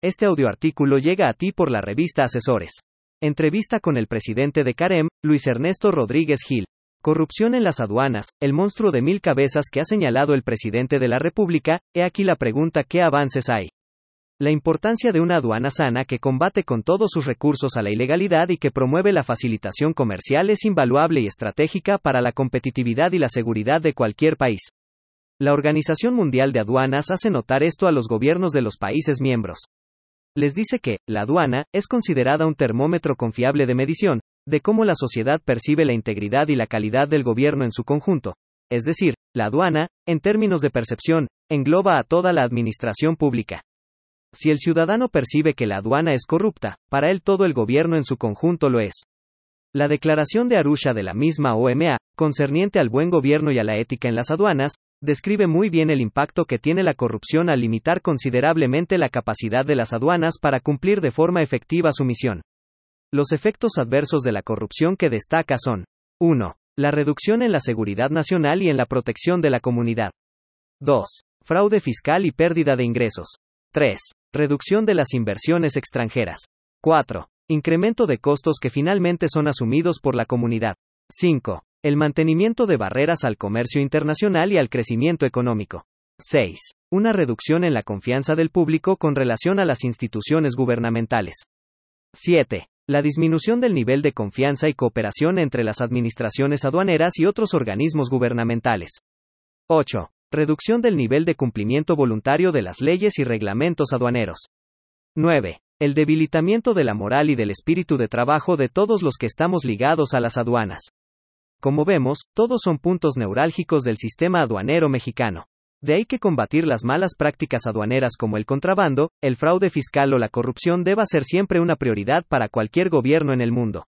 Este audioartículo llega a ti por la revista Asesores. Entrevista con el presidente de Carem, Luis Ernesto Rodríguez Gil. Corrupción en las aduanas, el monstruo de mil cabezas que ha señalado el presidente de la República, he aquí la pregunta ¿qué avances hay? La importancia de una aduana sana que combate con todos sus recursos a la ilegalidad y que promueve la facilitación comercial es invaluable y estratégica para la competitividad y la seguridad de cualquier país. La Organización Mundial de Aduanas hace notar esto a los gobiernos de los países miembros. Les dice que, la aduana, es considerada un termómetro confiable de medición, de cómo la sociedad percibe la integridad y la calidad del gobierno en su conjunto. Es decir, la aduana, en términos de percepción, engloba a toda la administración pública. Si el ciudadano percibe que la aduana es corrupta, para él todo el gobierno en su conjunto lo es. La declaración de Arusha de la misma OMA, concerniente al buen gobierno y a la ética en las aduanas, describe muy bien el impacto que tiene la corrupción al limitar considerablemente la capacidad de las aduanas para cumplir de forma efectiva su misión. Los efectos adversos de la corrupción que destaca son 1. La reducción en la seguridad nacional y en la protección de la comunidad. 2. Fraude fiscal y pérdida de ingresos. 3. Reducción de las inversiones extranjeras. 4. Incremento de costos que finalmente son asumidos por la comunidad. 5. El mantenimiento de barreras al comercio internacional y al crecimiento económico. 6. Una reducción en la confianza del público con relación a las instituciones gubernamentales. 7. La disminución del nivel de confianza y cooperación entre las administraciones aduaneras y otros organismos gubernamentales. 8. Reducción del nivel de cumplimiento voluntario de las leyes y reglamentos aduaneros. 9. El debilitamiento de la moral y del espíritu de trabajo de todos los que estamos ligados a las aduanas. Como vemos, todos son puntos neurálgicos del sistema aduanero mexicano. De ahí que combatir las malas prácticas aduaneras como el contrabando, el fraude fiscal o la corrupción deba ser siempre una prioridad para cualquier gobierno en el mundo.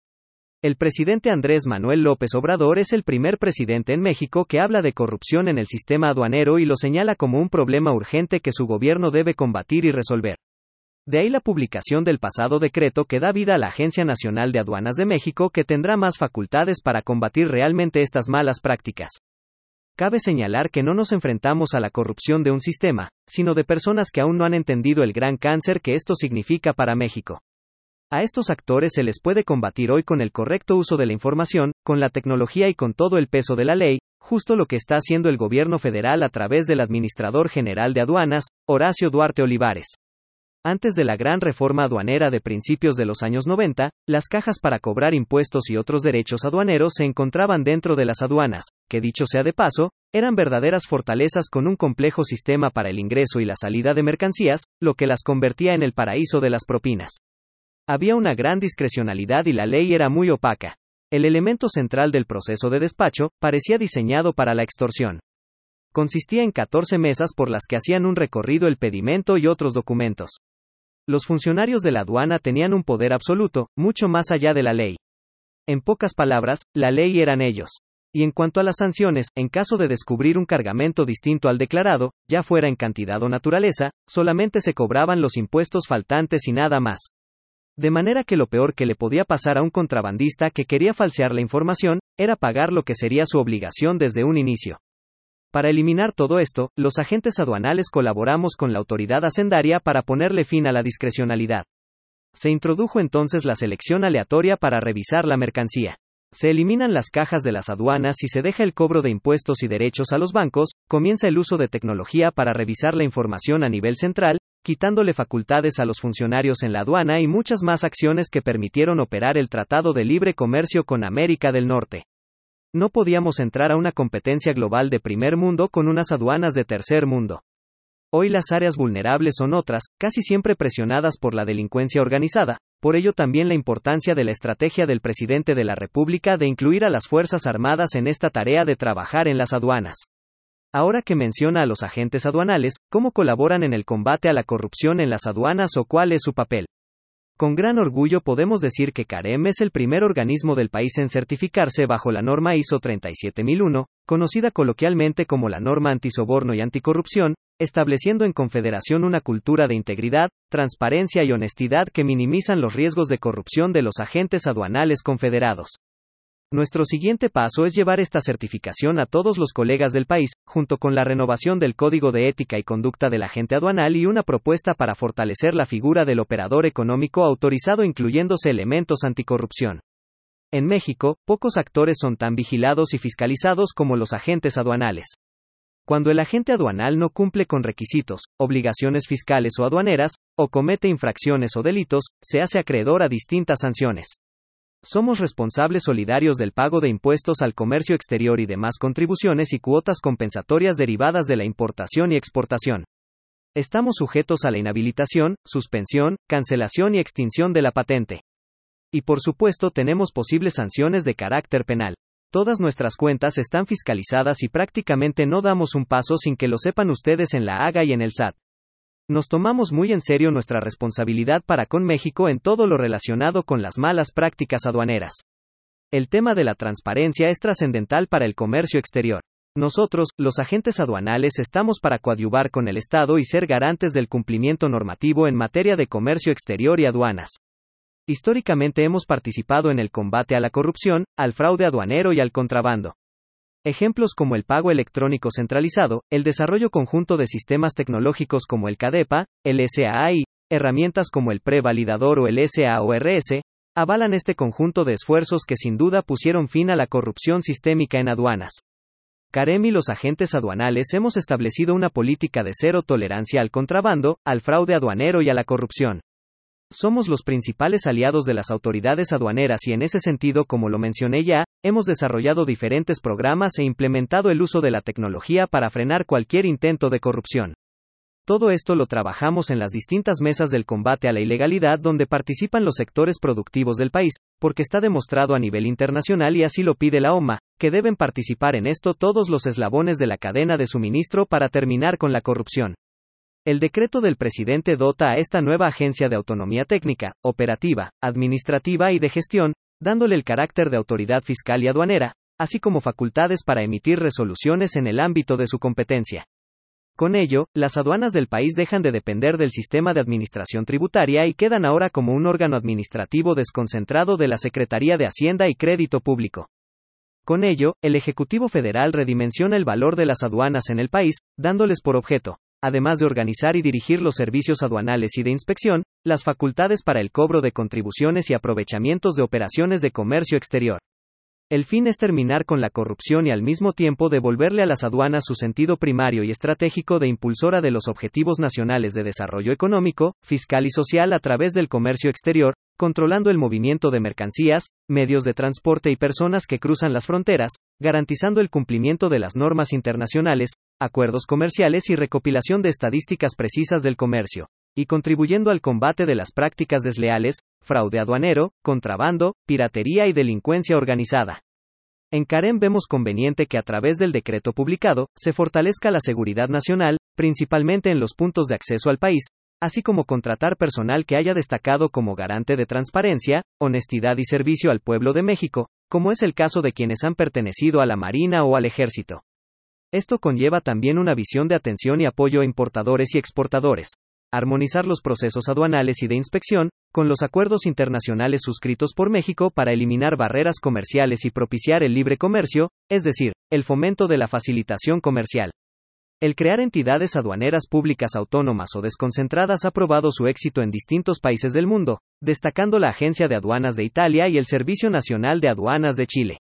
El presidente Andrés Manuel López Obrador es el primer presidente en México que habla de corrupción en el sistema aduanero y lo señala como un problema urgente que su gobierno debe combatir y resolver. De ahí la publicación del pasado decreto que da vida a la Agencia Nacional de Aduanas de México que tendrá más facultades para combatir realmente estas malas prácticas. Cabe señalar que no nos enfrentamos a la corrupción de un sistema, sino de personas que aún no han entendido el gran cáncer que esto significa para México. A estos actores se les puede combatir hoy con el correcto uso de la información, con la tecnología y con todo el peso de la ley, justo lo que está haciendo el gobierno federal a través del administrador general de aduanas, Horacio Duarte Olivares. Antes de la gran reforma aduanera de principios de los años 90, las cajas para cobrar impuestos y otros derechos aduaneros se encontraban dentro de las aduanas, que dicho sea de paso, eran verdaderas fortalezas con un complejo sistema para el ingreso y la salida de mercancías, lo que las convertía en el paraíso de las propinas. Había una gran discrecionalidad y la ley era muy opaca. El elemento central del proceso de despacho parecía diseñado para la extorsión. Consistía en 14 mesas por las que hacían un recorrido el pedimento y otros documentos. Los funcionarios de la aduana tenían un poder absoluto, mucho más allá de la ley. En pocas palabras, la ley eran ellos. Y en cuanto a las sanciones, en caso de descubrir un cargamento distinto al declarado, ya fuera en cantidad o naturaleza, solamente se cobraban los impuestos faltantes y nada más. De manera que lo peor que le podía pasar a un contrabandista que quería falsear la información, era pagar lo que sería su obligación desde un inicio. Para eliminar todo esto, los agentes aduanales colaboramos con la autoridad hacendaria para ponerle fin a la discrecionalidad. Se introdujo entonces la selección aleatoria para revisar la mercancía. Se eliminan las cajas de las aduanas y se deja el cobro de impuestos y derechos a los bancos, comienza el uso de tecnología para revisar la información a nivel central, quitándole facultades a los funcionarios en la aduana y muchas más acciones que permitieron operar el Tratado de Libre Comercio con América del Norte. No podíamos entrar a una competencia global de primer mundo con unas aduanas de tercer mundo. Hoy las áreas vulnerables son otras, casi siempre presionadas por la delincuencia organizada, por ello también la importancia de la estrategia del presidente de la República de incluir a las Fuerzas Armadas en esta tarea de trabajar en las aduanas. Ahora que menciona a los agentes aduanales, ¿cómo colaboran en el combate a la corrupción en las aduanas o cuál es su papel? Con gran orgullo podemos decir que CAREM es el primer organismo del país en certificarse bajo la norma ISO 37001, conocida coloquialmente como la norma antisoborno y anticorrupción, estableciendo en Confederación una cultura de integridad, transparencia y honestidad que minimizan los riesgos de corrupción de los agentes aduanales confederados. Nuestro siguiente paso es llevar esta certificación a todos los colegas del país, junto con la renovación del Código de Ética y Conducta del Agente Aduanal y una propuesta para fortalecer la figura del operador económico autorizado incluyéndose elementos anticorrupción. En México, pocos actores son tan vigilados y fiscalizados como los agentes aduanales. Cuando el agente aduanal no cumple con requisitos, obligaciones fiscales o aduaneras, o comete infracciones o delitos, se hace acreedor a distintas sanciones. Somos responsables solidarios del pago de impuestos al comercio exterior y demás contribuciones y cuotas compensatorias derivadas de la importación y exportación. Estamos sujetos a la inhabilitación, suspensión, cancelación y extinción de la patente. Y por supuesto tenemos posibles sanciones de carácter penal. Todas nuestras cuentas están fiscalizadas y prácticamente no damos un paso sin que lo sepan ustedes en la AGA y en el SAT. Nos tomamos muy en serio nuestra responsabilidad para con México en todo lo relacionado con las malas prácticas aduaneras. El tema de la transparencia es trascendental para el comercio exterior. Nosotros, los agentes aduanales, estamos para coadyuvar con el Estado y ser garantes del cumplimiento normativo en materia de comercio exterior y aduanas. Históricamente hemos participado en el combate a la corrupción, al fraude aduanero y al contrabando. Ejemplos como el pago electrónico centralizado, el desarrollo conjunto de sistemas tecnológicos como el CADEPA, el SAI, herramientas como el prevalidador o el SAORS, avalan este conjunto de esfuerzos que sin duda pusieron fin a la corrupción sistémica en aduanas. Carem y los agentes aduanales hemos establecido una política de cero tolerancia al contrabando, al fraude aduanero y a la corrupción. Somos los principales aliados de las autoridades aduaneras y en ese sentido, como lo mencioné ya, hemos desarrollado diferentes programas e implementado el uso de la tecnología para frenar cualquier intento de corrupción. Todo esto lo trabajamos en las distintas mesas del combate a la ilegalidad donde participan los sectores productivos del país, porque está demostrado a nivel internacional y así lo pide la OMA, que deben participar en esto todos los eslabones de la cadena de suministro para terminar con la corrupción. El decreto del presidente dota a esta nueva agencia de autonomía técnica, operativa, administrativa y de gestión, dándole el carácter de autoridad fiscal y aduanera, así como facultades para emitir resoluciones en el ámbito de su competencia. Con ello, las aduanas del país dejan de depender del sistema de administración tributaria y quedan ahora como un órgano administrativo desconcentrado de la Secretaría de Hacienda y Crédito Público. Con ello, el Ejecutivo Federal redimensiona el valor de las aduanas en el país, dándoles por objeto, además de organizar y dirigir los servicios aduanales y de inspección, las facultades para el cobro de contribuciones y aprovechamientos de operaciones de comercio exterior. El fin es terminar con la corrupción y al mismo tiempo devolverle a las aduanas su sentido primario y estratégico de impulsora de los objetivos nacionales de desarrollo económico, fiscal y social a través del comercio exterior, controlando el movimiento de mercancías, medios de transporte y personas que cruzan las fronteras, garantizando el cumplimiento de las normas internacionales, acuerdos comerciales y recopilación de estadísticas precisas del comercio, y contribuyendo al combate de las prácticas desleales, fraude aduanero, contrabando, piratería y delincuencia organizada. En Carem vemos conveniente que a través del decreto publicado, se fortalezca la seguridad nacional, principalmente en los puntos de acceso al país, así como contratar personal que haya destacado como garante de transparencia, honestidad y servicio al pueblo de México, como es el caso de quienes han pertenecido a la Marina o al Ejército. Esto conlleva también una visión de atención y apoyo a importadores y exportadores, armonizar los procesos aduanales y de inspección, con los acuerdos internacionales suscritos por México para eliminar barreras comerciales y propiciar el libre comercio, es decir, el fomento de la facilitación comercial. El crear entidades aduaneras públicas autónomas o desconcentradas ha probado su éxito en distintos países del mundo, destacando la Agencia de Aduanas de Italia y el Servicio Nacional de Aduanas de Chile.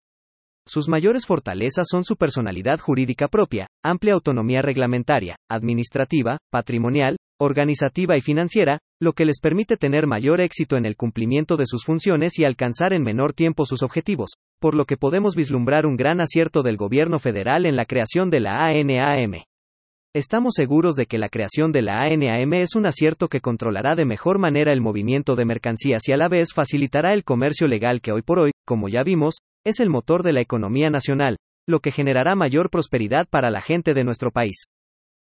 Sus mayores fortalezas son su personalidad jurídica propia, amplia autonomía reglamentaria, administrativa, patrimonial, organizativa y financiera, lo que les permite tener mayor éxito en el cumplimiento de sus funciones y alcanzar en menor tiempo sus objetivos, por lo que podemos vislumbrar un gran acierto del gobierno federal en la creación de la ANAM. Estamos seguros de que la creación de la ANAM es un acierto que controlará de mejor manera el movimiento de mercancías y a la vez facilitará el comercio legal que hoy por hoy, como ya vimos, es el motor de la economía nacional, lo que generará mayor prosperidad para la gente de nuestro país.